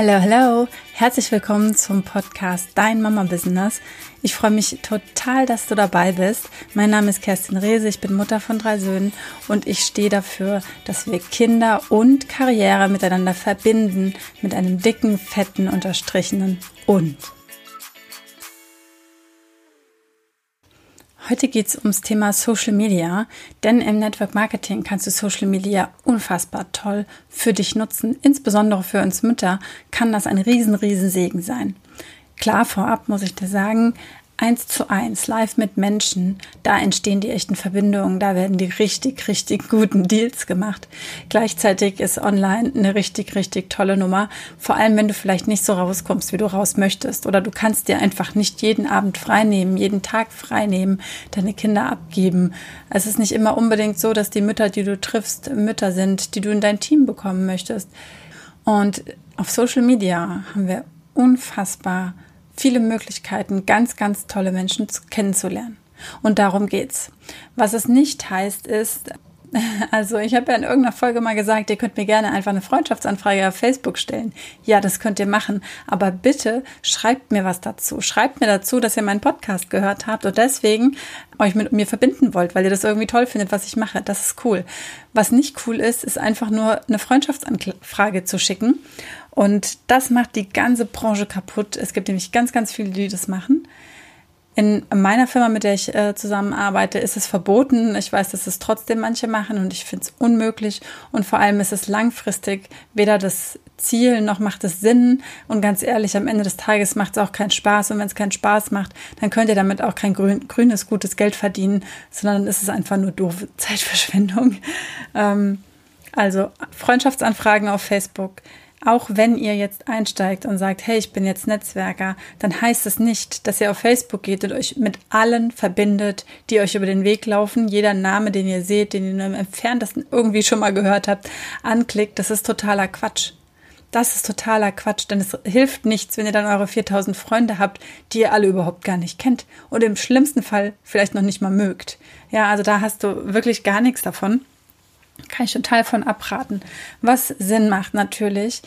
Hello, hello. Herzlich willkommen zum Podcast Dein Mama Business. Ich freue mich total, dass du dabei bist. Mein Name ist Kerstin Rehse, ich bin Mutter von drei Söhnen und ich stehe dafür, dass wir Kinder und Karriere miteinander verbinden mit einem dicken, fetten, unterstrichenen und. Heute geht es ums Thema Social Media, denn im Network Marketing kannst du Social Media unfassbar toll für dich nutzen. Insbesondere für uns Mütter kann das ein riesen, riesen Segen sein. Klar, vorab muss ich dir sagen, eins zu eins, live mit Menschen, da entstehen die echten Verbindungen, da werden die richtig, richtig guten Deals gemacht. Gleichzeitig ist online eine richtig, richtig tolle Nummer, vor allem wenn du vielleicht nicht so rauskommst, wie du raus möchtest oder du kannst dir einfach nicht jeden Abend freinehmen, jeden Tag freinehmen, deine Kinder abgeben. Es ist nicht immer unbedingt so, dass die Mütter, die du triffst, Mütter sind, die du in dein Team bekommen möchtest. Und auf Social Media haben wir unfassbar viele Möglichkeiten, ganz, ganz tolle Menschen kennenzulernen. Und darum geht's. Was es nicht heißt, ist, also ich habe ja in irgendeiner Folge mal gesagt, ihr könnt mir gerne einfach eine Freundschaftsanfrage auf Facebook stellen. Ja, das könnt ihr machen. Aber bitte schreibt mir was dazu. Schreibt mir dazu, dass ihr meinen Podcast gehört habt und deswegen euch mit mir verbinden wollt, weil ihr das irgendwie toll findet, was ich mache. Das ist cool. Was nicht cool ist, ist einfach nur eine Freundschaftsanfrage zu schicken. Und das macht die ganze Branche kaputt. Es gibt nämlich ganz, ganz viele, die das machen. In meiner Firma, mit der ich äh, zusammenarbeite, ist es verboten. Ich weiß, dass es trotzdem manche machen und ich finde es unmöglich. Und vor allem ist es langfristig weder das Ziel noch macht es Sinn. Und ganz ehrlich, am Ende des Tages macht es auch keinen Spaß. Und wenn es keinen Spaß macht, dann könnt ihr damit auch kein grün, grünes, gutes Geld verdienen, sondern dann ist es einfach nur doofe Zeitverschwendung. Ähm, also Freundschaftsanfragen auf Facebook auch wenn ihr jetzt einsteigt und sagt, hey, ich bin jetzt Netzwerker, dann heißt es nicht, dass ihr auf Facebook geht und euch mit allen verbindet, die euch über den Weg laufen. Jeder Name, den ihr seht, den ihr nur im Entferntesten irgendwie schon mal gehört habt, anklickt. Das ist totaler Quatsch. Das ist totaler Quatsch, denn es hilft nichts, wenn ihr dann eure 4000 Freunde habt, die ihr alle überhaupt gar nicht kennt und im schlimmsten Fall vielleicht noch nicht mal mögt. Ja, also da hast du wirklich gar nichts davon. Kann ich total von abraten. Was Sinn macht natürlich,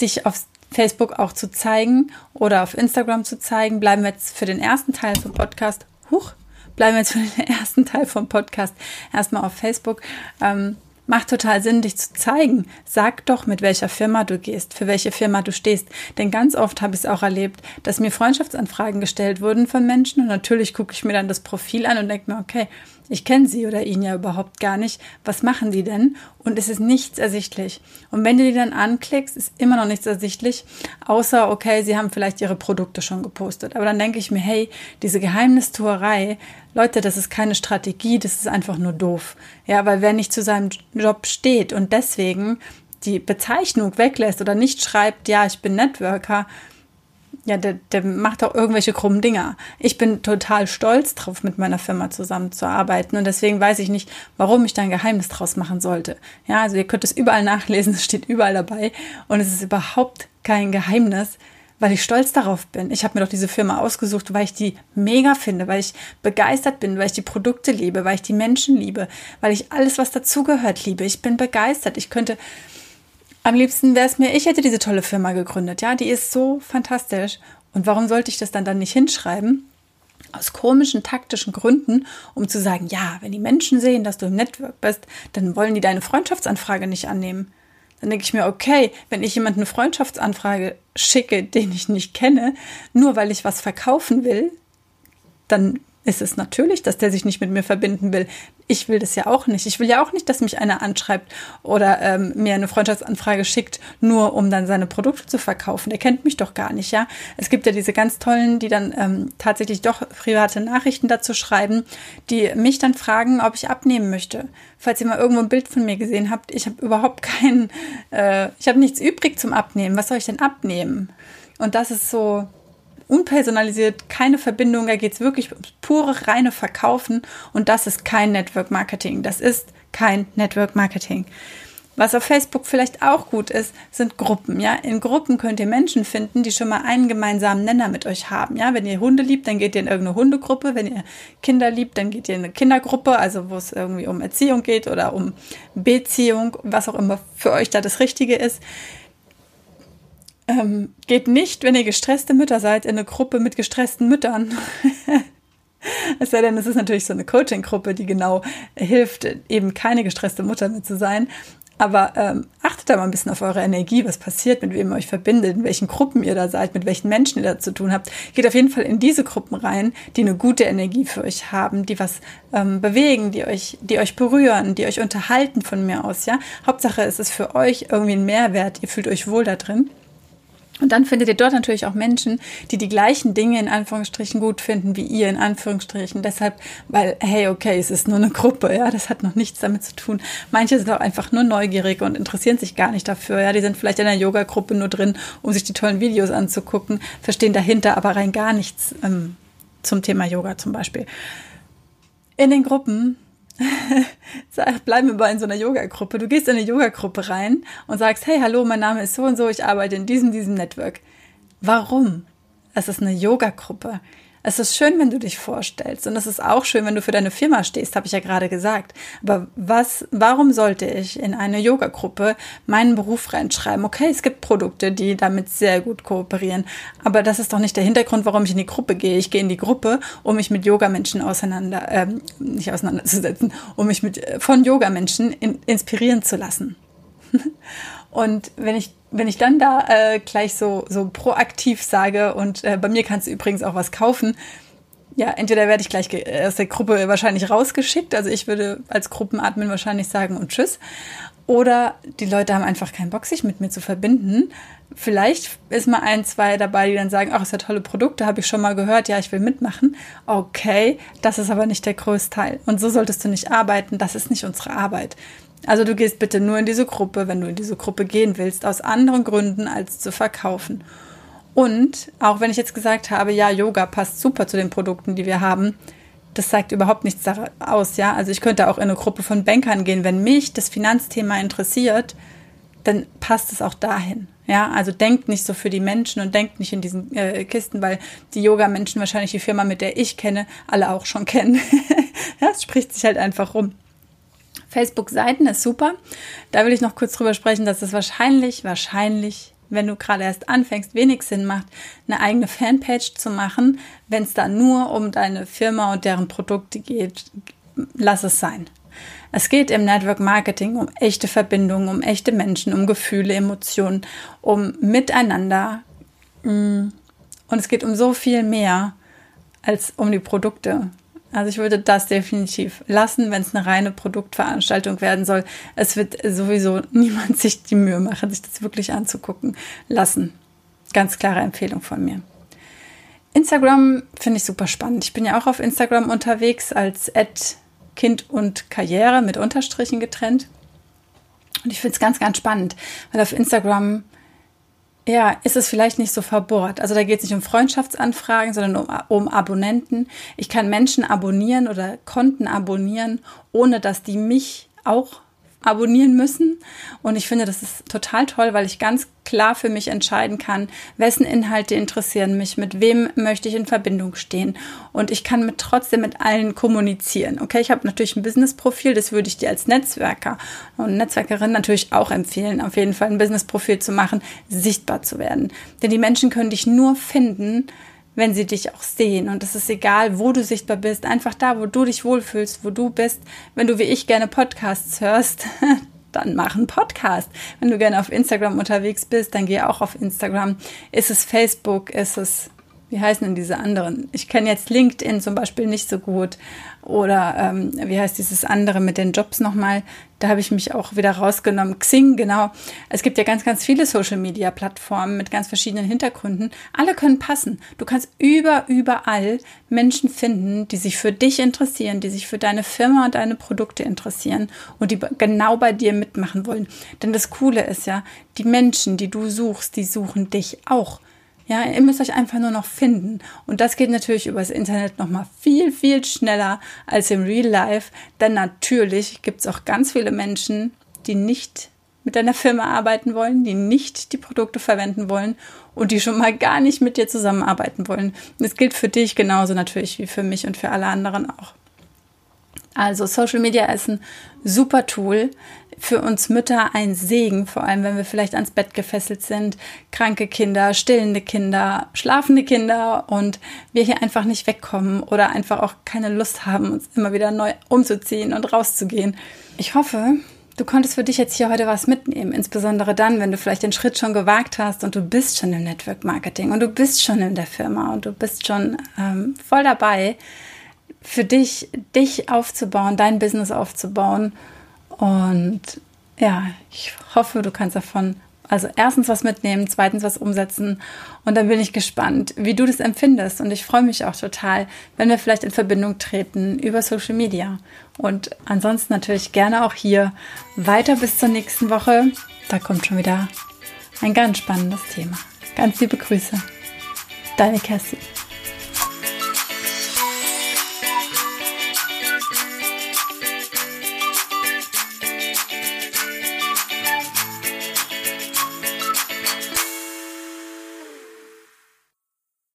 dich auf Facebook auch zu zeigen oder auf Instagram zu zeigen. Bleiben wir jetzt für den ersten Teil vom Podcast. Huch, bleiben wir jetzt für den ersten Teil vom Podcast erstmal auf Facebook. Ähm, Macht total Sinn, dich zu zeigen. Sag doch, mit welcher Firma du gehst, für welche Firma du stehst. Denn ganz oft habe ich es auch erlebt, dass mir Freundschaftsanfragen gestellt wurden von Menschen und natürlich gucke ich mir dann das Profil an und denke mir, okay, ich kenne sie oder ihn ja überhaupt gar nicht. Was machen die denn? Und es ist nichts ersichtlich. Und wenn du die dann anklickst, ist immer noch nichts ersichtlich, außer, okay, sie haben vielleicht ihre Produkte schon gepostet. Aber dann denke ich mir, hey, diese Geheimnistuerei, Leute, das ist keine Strategie, das ist einfach nur doof. Ja, weil wer nicht zu seinem Job steht und deswegen die Bezeichnung weglässt oder nicht schreibt, ja, ich bin Networker, ja, der, der macht auch irgendwelche krummen Dinger. Ich bin total stolz drauf, mit meiner Firma zusammenzuarbeiten und deswegen weiß ich nicht, warum ich da ein Geheimnis draus machen sollte. Ja, also ihr könnt es überall nachlesen, es steht überall dabei und es ist überhaupt kein Geheimnis, weil ich stolz darauf bin. Ich habe mir doch diese Firma ausgesucht, weil ich die mega finde, weil ich begeistert bin, weil ich die Produkte liebe, weil ich die Menschen liebe, weil ich alles, was dazugehört, liebe. Ich bin begeistert. Ich könnte am liebsten wäre es mir, ich hätte diese tolle Firma gegründet. Ja, die ist so fantastisch. Und warum sollte ich das dann dann nicht hinschreiben? Aus komischen taktischen Gründen, um zu sagen, ja, wenn die Menschen sehen, dass du im Network bist, dann wollen die deine Freundschaftsanfrage nicht annehmen. Dann denke ich mir, okay, wenn ich jemand eine Freundschaftsanfrage schicke, den ich nicht kenne, nur weil ich was verkaufen will, dann ist es natürlich, dass der sich nicht mit mir verbinden will. Ich will das ja auch nicht. Ich will ja auch nicht, dass mich einer anschreibt oder ähm, mir eine Freundschaftsanfrage schickt, nur um dann seine Produkte zu verkaufen. Der kennt mich doch gar nicht, ja. Es gibt ja diese ganz tollen, die dann ähm, tatsächlich doch private Nachrichten dazu schreiben, die mich dann fragen, ob ich abnehmen möchte. Falls ihr mal irgendwo ein Bild von mir gesehen habt, ich habe überhaupt keinen, äh, ich habe nichts übrig zum Abnehmen. Was soll ich denn abnehmen? Und das ist so, unpersonalisiert, keine Verbindung, da geht es wirklich ums pure, reine Verkaufen und das ist kein Network Marketing. Das ist kein Network Marketing. Was auf Facebook vielleicht auch gut ist, sind Gruppen. Ja, in Gruppen könnt ihr Menschen finden, die schon mal einen gemeinsamen Nenner mit euch haben. Ja, wenn ihr Hunde liebt, dann geht ihr in irgendeine Hundegruppe. Wenn ihr Kinder liebt, dann geht ihr in eine Kindergruppe, also wo es irgendwie um Erziehung geht oder um Beziehung, was auch immer für euch da das Richtige ist. Ähm, geht nicht, wenn ihr gestresste Mütter seid, in eine Gruppe mit gestressten Müttern. es sei denn, es ist natürlich so eine Coaching-Gruppe, die genau hilft, eben keine gestresste Mutter mehr zu sein. Aber ähm, achtet da mal ein bisschen auf eure Energie, was passiert, mit wem ihr euch verbindet, in welchen Gruppen ihr da seid, mit welchen Menschen ihr da zu tun habt. Geht auf jeden Fall in diese Gruppen rein, die eine gute Energie für euch haben, die was ähm, bewegen, die euch, die euch berühren, die euch unterhalten von mir aus. Ja, Hauptsache es ist für euch irgendwie ein Mehrwert. Ihr fühlt euch wohl da drin. Und dann findet ihr dort natürlich auch Menschen, die die gleichen Dinge in Anführungsstrichen gut finden wie ihr in Anführungsstrichen. Deshalb, weil, hey, okay, es ist nur eine Gruppe, ja, das hat noch nichts damit zu tun. Manche sind auch einfach nur neugierig und interessieren sich gar nicht dafür, ja, die sind vielleicht in einer Yoga-Gruppe nur drin, um sich die tollen Videos anzugucken, verstehen dahinter aber rein gar nichts ähm, zum Thema Yoga zum Beispiel. In den Gruppen Bleiben wir mal in so einer Yoga-Gruppe. Du gehst in eine Yoga-Gruppe rein und sagst, hey, hallo, mein Name ist so und so, ich arbeite in diesem, diesem Network. Warum? Es ist eine Yoga-Gruppe. Es ist schön, wenn du dich vorstellst und es ist auch schön, wenn du für deine Firma stehst, habe ich ja gerade gesagt. Aber was, warum sollte ich in eine Yoga-Gruppe meinen Beruf reinschreiben? Okay, es gibt Produkte, die damit sehr gut kooperieren, aber das ist doch nicht der Hintergrund, warum ich in die Gruppe gehe. Ich gehe in die Gruppe, um mich mit Yoga-Menschen auseinander, ähm, nicht auseinanderzusetzen, um mich mit von Yoga-Menschen in, inspirieren zu lassen. Und wenn ich, wenn ich dann da äh, gleich so, so proaktiv sage, und äh, bei mir kannst du übrigens auch was kaufen, ja, entweder werde ich gleich aus der Gruppe wahrscheinlich rausgeschickt, also ich würde als Gruppenadmin wahrscheinlich sagen und tschüss. Oder die Leute haben einfach keinen Bock, sich mit mir zu verbinden. Vielleicht ist mal ein, zwei dabei, die dann sagen, ach, ist ja tolle Produkte, habe ich schon mal gehört, ja, ich will mitmachen. Okay, das ist aber nicht der größte Teil. Und so solltest du nicht arbeiten, das ist nicht unsere Arbeit. Also du gehst bitte nur in diese Gruppe, wenn du in diese Gruppe gehen willst, aus anderen Gründen als zu verkaufen. Und auch wenn ich jetzt gesagt habe, ja, Yoga passt super zu den Produkten, die wir haben, das sagt überhaupt nichts aus, ja. Also ich könnte auch in eine Gruppe von Bankern gehen. Wenn mich das Finanzthema interessiert, dann passt es auch dahin. Ja, also denkt nicht so für die Menschen und denkt nicht in diesen äh, Kisten, weil die Yoga-Menschen wahrscheinlich die Firma, mit der ich kenne, alle auch schon kennen. ja, es spricht sich halt einfach rum. Facebook-Seiten ist super. Da will ich noch kurz drüber sprechen, dass es wahrscheinlich, wahrscheinlich, wenn du gerade erst anfängst, wenig Sinn macht, eine eigene Fanpage zu machen. Wenn es da nur um deine Firma und deren Produkte geht, lass es sein. Es geht im Network Marketing um echte Verbindungen, um echte Menschen, um Gefühle, Emotionen, um Miteinander. Mm. Und es geht um so viel mehr als um die Produkte. Also ich würde das definitiv lassen, wenn es eine reine Produktveranstaltung werden soll. Es wird sowieso niemand sich die Mühe machen, sich das wirklich anzugucken. Lassen. Ganz klare Empfehlung von mir. Instagram finde ich super spannend. Ich bin ja auch auf Instagram unterwegs als Kind und Karriere mit Unterstrichen getrennt. Und ich finde es ganz, ganz spannend, weil auf Instagram ja, ist es vielleicht nicht so verbohrt. Also da geht es nicht um Freundschaftsanfragen, sondern um, um, Abonnenten. Ich kann Menschen abonnieren oder Konten abonnieren, ohne dass die mich auch abonnieren müssen. Und ich finde, das ist total toll, weil ich ganz klar für mich entscheiden kann, wessen Inhalte interessieren mich, mit wem möchte ich in Verbindung stehen. Und ich kann mit trotzdem mit allen kommunizieren. Okay, ich habe natürlich ein Business-Profil, das würde ich dir als Netzwerker und Netzwerkerin natürlich auch empfehlen, auf jeden Fall ein Business-Profil zu machen, sichtbar zu werden. Denn die Menschen können dich nur finden, wenn sie dich auch sehen. Und es ist egal, wo du sichtbar bist, einfach da, wo du dich wohlfühlst, wo du bist. Wenn du wie ich gerne Podcasts hörst, dann mach einen Podcast. Wenn du gerne auf Instagram unterwegs bist, dann geh auch auf Instagram. Ist es Facebook? Ist es wie heißen denn diese anderen? Ich kenne jetzt LinkedIn zum Beispiel nicht so gut. Oder ähm, wie heißt dieses andere mit den Jobs nochmal? Da habe ich mich auch wieder rausgenommen. Xing, genau. Es gibt ja ganz, ganz viele Social-Media-Plattformen mit ganz verschiedenen Hintergründen. Alle können passen. Du kannst über, überall Menschen finden, die sich für dich interessieren, die sich für deine Firma und deine Produkte interessieren und die genau bei dir mitmachen wollen. Denn das Coole ist ja, die Menschen, die du suchst, die suchen dich auch. Ja, ihr müsst euch einfach nur noch finden. Und das geht natürlich übers Internet nochmal viel, viel schneller als im Real Life. Denn natürlich gibt es auch ganz viele Menschen, die nicht mit deiner Firma arbeiten wollen, die nicht die Produkte verwenden wollen und die schon mal gar nicht mit dir zusammenarbeiten wollen. Das gilt für dich genauso natürlich wie für mich und für alle anderen auch. Also Social Media ist ein super Tool. Für uns Mütter ein Segen, vor allem wenn wir vielleicht ans Bett gefesselt sind, kranke Kinder, stillende Kinder, schlafende Kinder und wir hier einfach nicht wegkommen oder einfach auch keine Lust haben, uns immer wieder neu umzuziehen und rauszugehen. Ich hoffe, du konntest für dich jetzt hier heute was mitnehmen, insbesondere dann, wenn du vielleicht den Schritt schon gewagt hast und du bist schon im Network Marketing und du bist schon in der Firma und du bist schon ähm, voll dabei, für dich, dich aufzubauen, dein Business aufzubauen und ja, ich hoffe, du kannst davon also erstens was mitnehmen, zweitens was umsetzen und dann bin ich gespannt, wie du das empfindest und ich freue mich auch total, wenn wir vielleicht in Verbindung treten über Social Media und ansonsten natürlich gerne auch hier weiter bis zur nächsten Woche. Da kommt schon wieder ein ganz spannendes Thema. Ganz liebe Grüße. Deine Kerstin.